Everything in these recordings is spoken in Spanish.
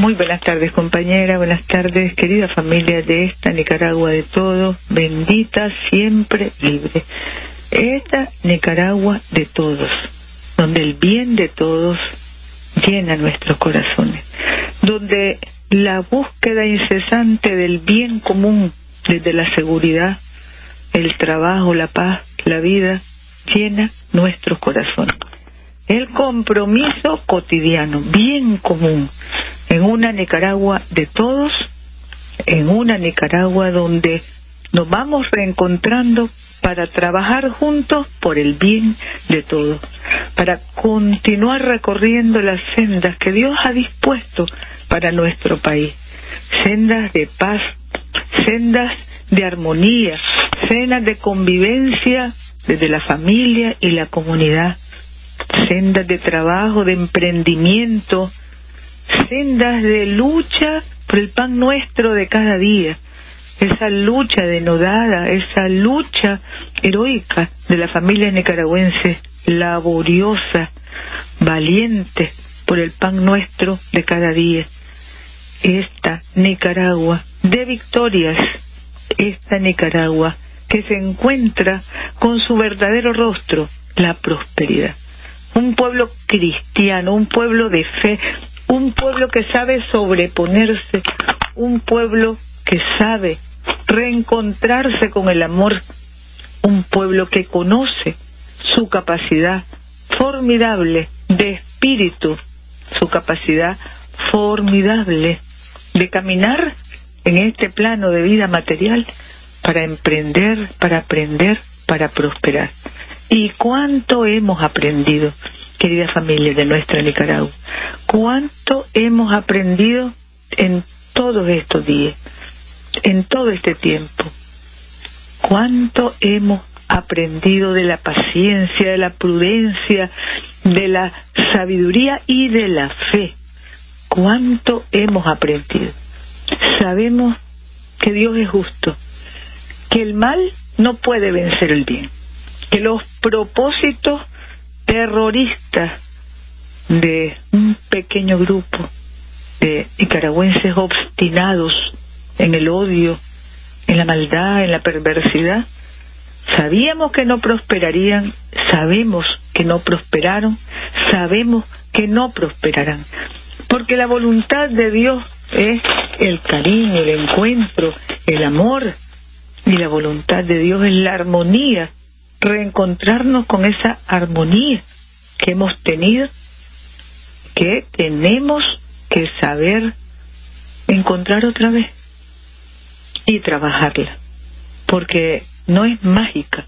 Muy buenas tardes, compañera. Buenas tardes, querida familia de esta Nicaragua de todos. Bendita, siempre libre. Esta Nicaragua de todos, donde el bien de todos llena nuestros corazones. Donde la búsqueda incesante del bien común, desde la seguridad, el trabajo, la paz, la vida, llena nuestros corazones. El compromiso cotidiano, bien común, en una Nicaragua de todos, en una Nicaragua donde nos vamos reencontrando para trabajar juntos por el bien de todos, para continuar recorriendo las sendas que Dios ha dispuesto para nuestro país, sendas de paz, sendas de armonía, sendas de convivencia desde la familia y la comunidad, sendas de trabajo, de emprendimiento, sendas de lucha por el pan nuestro de cada día, esa lucha denodada, esa lucha heroica de la familia nicaragüense, laboriosa, valiente por el pan nuestro de cada día. Esta Nicaragua de victorias, esta Nicaragua que se encuentra con su verdadero rostro, la prosperidad. Un pueblo cristiano, un pueblo de fe, un pueblo que sabe sobreponerse, un pueblo que sabe reencontrarse con el amor, un pueblo que conoce su capacidad formidable de espíritu, su capacidad formidable de caminar en este plano de vida material para emprender, para aprender, para prosperar. ¿Y cuánto hemos aprendido, querida familia de nuestra Nicaragua? ¿Cuánto hemos aprendido en todos estos días, en todo este tiempo? ¿Cuánto hemos aprendido de la paciencia, de la prudencia, de la sabiduría y de la fe? ¿Cuánto hemos aprendido? Sabemos que Dios es justo, que el mal no puede vencer el bien, que los propósitos terroristas de un pequeño grupo de nicaragüenses obstinados en el odio, en la maldad, en la perversidad, sabíamos que no prosperarían, sabemos que no prosperaron, sabemos que no prosperarán, porque la voluntad de Dios es el cariño, el encuentro, el amor, y la voluntad de Dios es la armonía, reencontrarnos con esa armonía que hemos tenido, que tenemos que saber encontrar otra vez y trabajarla, porque no es mágica,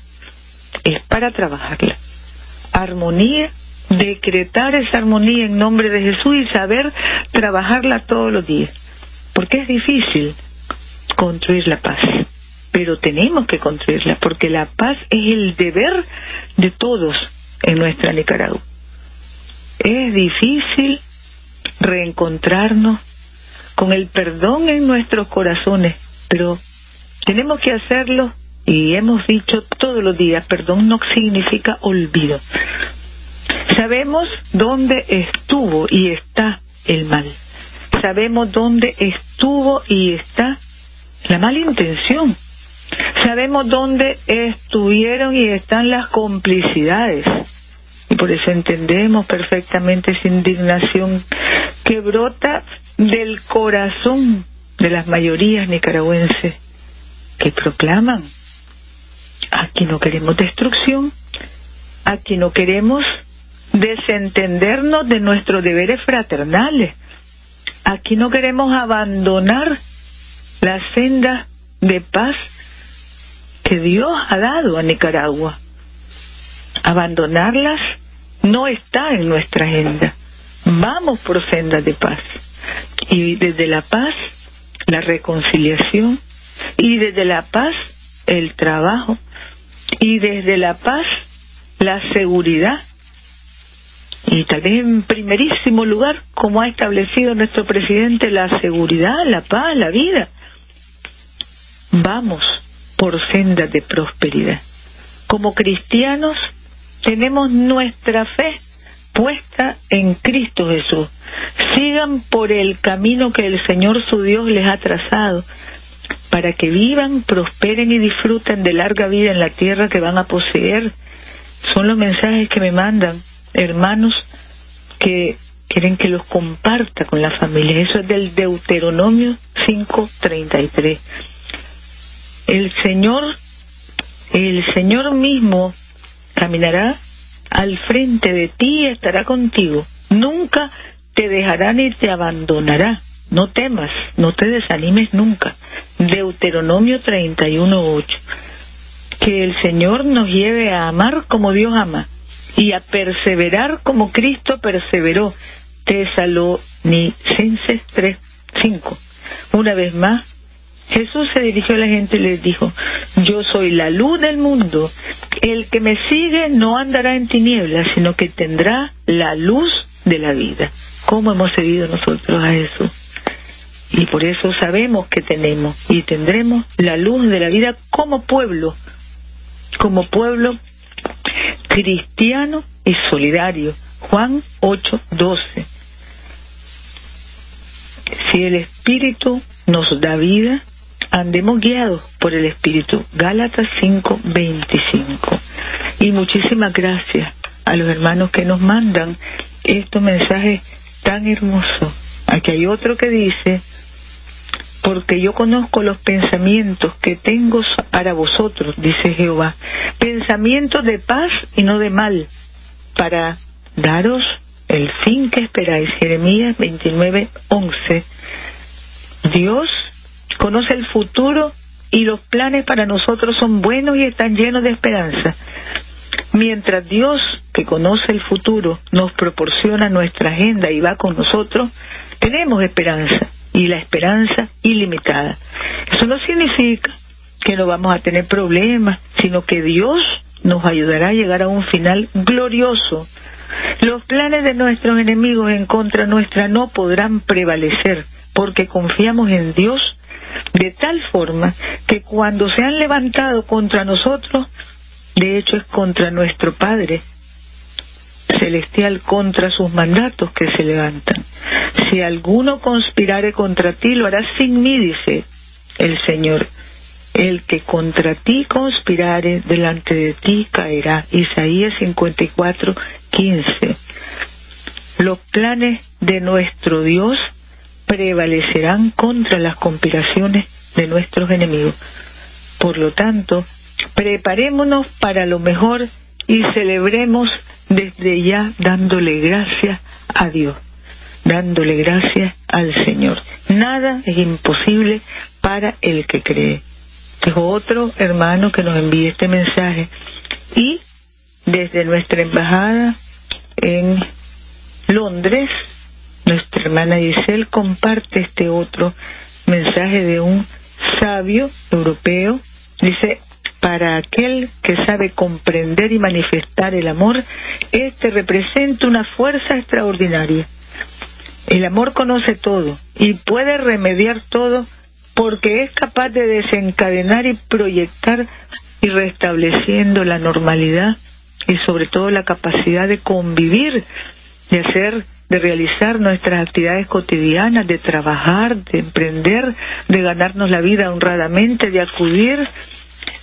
es para trabajarla. Armonía, decretar esa armonía en nombre de Jesús y saber trabajarla todos los días, porque es difícil construir la paz pero tenemos que construirla porque la paz es el deber de todos en nuestra Nicaragua. Es difícil reencontrarnos con el perdón en nuestros corazones, pero tenemos que hacerlo y hemos dicho todos los días, perdón no significa olvido. Sabemos dónde estuvo y está el mal. Sabemos dónde estuvo y está la mala intención Sabemos dónde estuvieron y están las complicidades. Y por eso entendemos perfectamente esa indignación que brota del corazón de las mayorías nicaragüenses que proclaman, aquí no queremos destrucción, aquí no queremos desentendernos de nuestros deberes fraternales, aquí no queremos abandonar la senda de paz que Dios ha dado a Nicaragua. Abandonarlas no está en nuestra agenda. Vamos por sendas de paz. Y desde la paz, la reconciliación. Y desde la paz, el trabajo. Y desde la paz, la seguridad. Y tal vez en primerísimo lugar, como ha establecido nuestro presidente, la seguridad, la paz, la vida. Vamos por sendas de prosperidad. Como cristianos tenemos nuestra fe puesta en Cristo Jesús, sigan por el camino que el Señor su Dios les ha trazado, para que vivan, prosperen y disfruten de larga vida en la tierra que van a poseer. Son los mensajes que me mandan hermanos que quieren que los comparta con la familia. Eso es del Deuteronomio 5:33. El Señor, el Señor mismo caminará al frente de ti y estará contigo. Nunca te dejará ni te abandonará. No temas, no te desanimes nunca. Deuteronomio 31.8. Que el Señor nos lleve a amar como Dios ama y a perseverar como Cristo perseveró. Tesalonicenses 3.5. Una vez más, Jesús se dirigió a la gente y les dijo, yo soy la luz del mundo, el que me sigue no andará en tinieblas, sino que tendrá la luz de la vida. ¿Cómo hemos seguido nosotros a Jesús? Y por eso sabemos que tenemos y tendremos la luz de la vida como pueblo, como pueblo cristiano y solidario. Juan 8:12. Si el Espíritu nos da vida, andemos guiados por el Espíritu. Gálatas 5:25. Y muchísimas gracias a los hermanos que nos mandan estos mensajes tan hermosos. Aquí hay otro que dice, porque yo conozco los pensamientos que tengo para vosotros, dice Jehová, pensamientos de paz y no de mal, para daros el fin que esperáis. Jeremías 29, 11. Dios conoce el futuro y los planes para nosotros son buenos y están llenos de esperanza. Mientras Dios, que conoce el futuro, nos proporciona nuestra agenda y va con nosotros, tenemos esperanza y la esperanza ilimitada. Eso no significa que no vamos a tener problemas, sino que Dios nos ayudará a llegar a un final glorioso. Los planes de nuestros enemigos en contra nuestra no podrán prevalecer, porque confiamos en Dios de tal forma que cuando se han levantado contra nosotros, de hecho es contra nuestro Padre celestial, contra sus mandatos que se levantan. Si alguno conspirare contra ti, lo hará sin mí, dice el Señor. El que contra ti conspirare delante de ti caerá. Isaías 54, 15. Los planes de nuestro Dios prevalecerán contra las conspiraciones de nuestros enemigos. Por lo tanto, preparémonos para lo mejor y celebremos desde ya dándole gracias a Dios, dándole gracias al Señor. Nada es imposible para el que cree. Es otro hermano que nos envía este mensaje y desde nuestra embajada en Londres, nuestra hermana Giselle comparte este otro mensaje de un sabio europeo. Dice, para aquel que sabe comprender y manifestar el amor, este representa una fuerza extraordinaria. El amor conoce todo y puede remediar todo porque es capaz de desencadenar y proyectar y restableciendo la normalidad y sobre todo la capacidad de convivir, de hacer, de realizar nuestras actividades cotidianas, de trabajar, de emprender, de ganarnos la vida honradamente, de acudir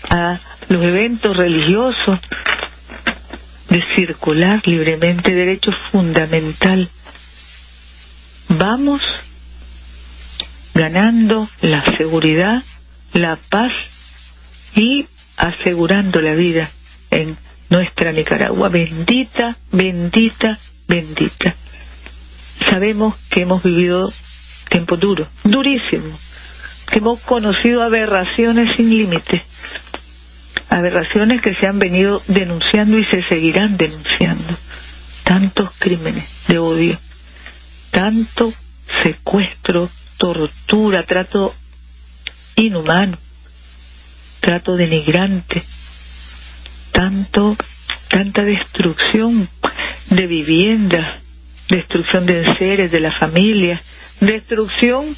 a los eventos religiosos, de circular libremente, derecho fundamental. Vamos ganando la seguridad, la paz y asegurando la vida en nuestra Nicaragua. Bendita, bendita, bendita. Sabemos que hemos vivido tiempos duros, durísimos, que hemos conocido aberraciones sin límites, aberraciones que se han venido denunciando y se seguirán denunciando. Tantos crímenes de odio, tanto secuestro, tortura, trato inhumano, trato denigrante, tanto, tanta destrucción de viviendas, destrucción de seres, de la familia, destrucción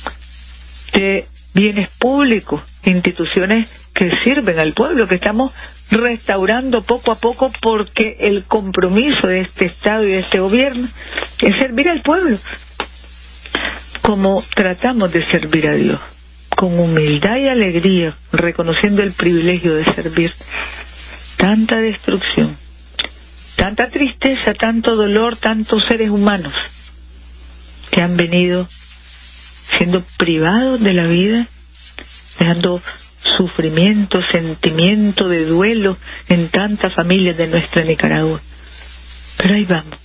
de bienes públicos, instituciones que sirven al pueblo, que estamos restaurando poco a poco porque el compromiso de este Estado y de este gobierno es servir al pueblo. como tratamos de servir a Dios, con humildad y alegría, reconociendo el privilegio de servir. Tanta destrucción, tanta tristeza, tanto dolor, tantos seres humanos que han venido siendo privados de la vida, dejando sufrimiento, sentimiento de duelo en tantas familias de nuestra Nicaragua. Pero ahí vamos,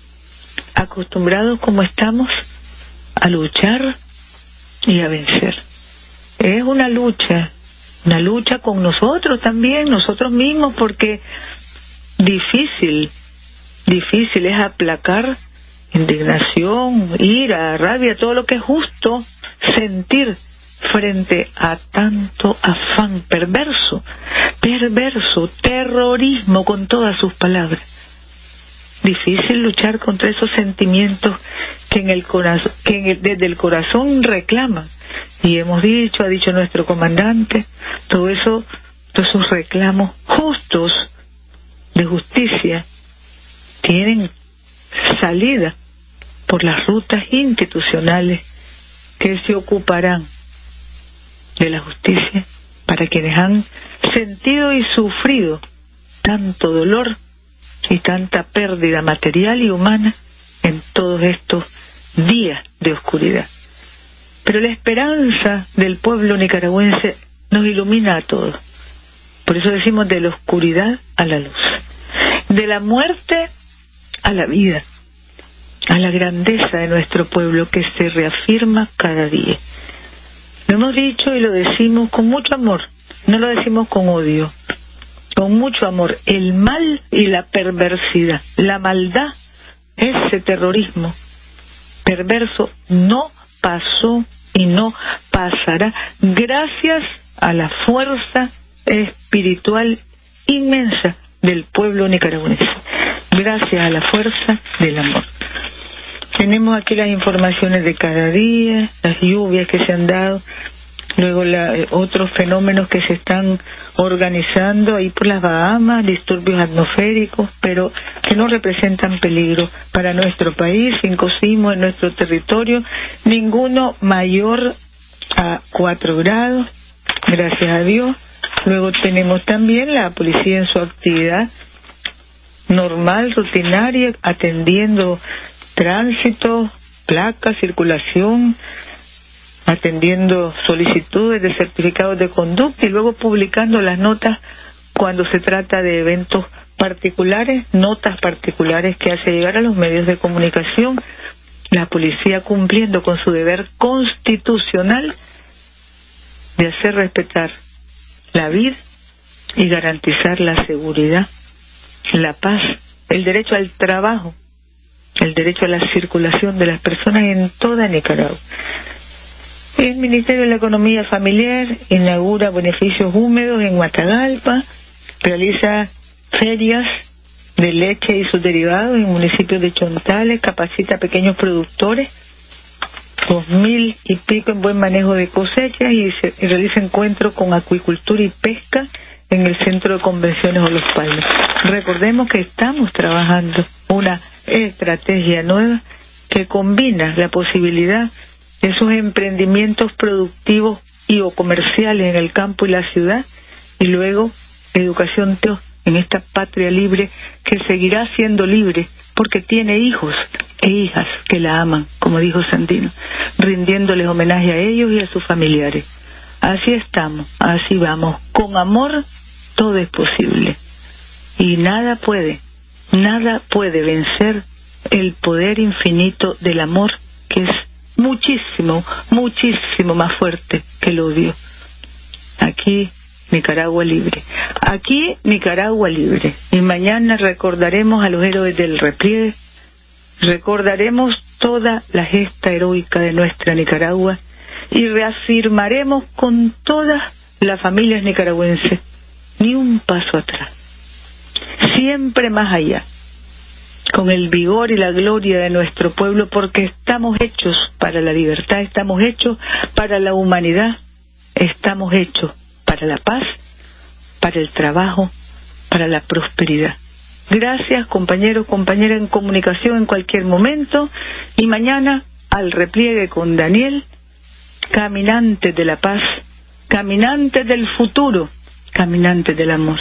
acostumbrados como estamos a luchar y a vencer. Es una lucha, una lucha con nosotros también, nosotros mismos, porque difícil, difícil es aplacar indignación, ira, rabia, todo lo que es justo sentir frente a tanto afán perverso, perverso, terrorismo con todas sus palabras. Difícil luchar contra esos sentimientos que, en el corazón, que desde el corazón reclaman. Y hemos dicho, ha dicho nuestro comandante, todo eso, todos esos reclamos justos de justicia tienen salida por las rutas institucionales que se ocuparán de la justicia para quienes han sentido y sufrido tanto dolor y tanta pérdida material y humana en todos estos días de oscuridad. Pero la esperanza del pueblo nicaragüense nos ilumina a todos. Por eso decimos de la oscuridad a la luz, de la muerte a la vida, a la grandeza de nuestro pueblo que se reafirma cada día. Lo hemos dicho y lo decimos con mucho amor, no lo decimos con odio, con mucho amor. El mal y la perversidad, la maldad, ese terrorismo perverso no pasó y no pasará gracias a la fuerza espiritual inmensa del pueblo nicaragüense, gracias a la fuerza del amor. Tenemos aquí las informaciones de cada día, las lluvias que se han dado, luego eh, otros fenómenos que se están organizando ahí por las Bahamas, disturbios atmosféricos, pero que no representan peligro para nuestro país, cinco sismos en nuestro territorio, ninguno mayor a cuatro grados, gracias a Dios. Luego tenemos también la policía en su actividad normal, rutinaria, atendiendo tránsito, placa, circulación, atendiendo solicitudes de certificados de conducta y luego publicando las notas cuando se trata de eventos particulares, notas particulares que hace llegar a los medios de comunicación, la policía cumpliendo con su deber constitucional de hacer respetar la vida y garantizar la seguridad, la paz, el derecho al trabajo el derecho a la circulación de las personas en toda Nicaragua. El Ministerio de la Economía Familiar inaugura beneficios húmedos en Guatagalpa, realiza ferias de leche y sus derivados en municipios de Chontales, capacita a pequeños productores, dos mil y pico en buen manejo de cosechas y, y realiza encuentros con acuicultura y pesca en el Centro de Convenciones o Los Palmas. Recordemos que estamos trabajando una estrategia nueva que combina la posibilidad de esos emprendimientos productivos y o comerciales en el campo y la ciudad y luego educación en esta patria libre que seguirá siendo libre porque tiene hijos e hijas que la aman, como dijo Sandino, rindiéndoles homenaje a ellos y a sus familiares. Así estamos, así vamos, con amor todo es posible. Y nada puede, nada puede vencer el poder infinito del amor, que es muchísimo, muchísimo más fuerte que el odio. Aquí Nicaragua libre. Aquí Nicaragua libre. Y mañana recordaremos a los héroes del repliegue, recordaremos toda la gesta heroica de nuestra Nicaragua y reafirmaremos con todas las familias nicaragüenses ni un paso atrás, siempre más allá, con el vigor y la gloria de nuestro pueblo, porque estamos hechos para la libertad, estamos hechos para la humanidad, estamos hechos para la paz, para el trabajo, para la prosperidad. Gracias, compañeros, compañeras en comunicación en cualquier momento y mañana al repliegue con Daniel, caminante de la paz, caminante del futuro, caminante del amor.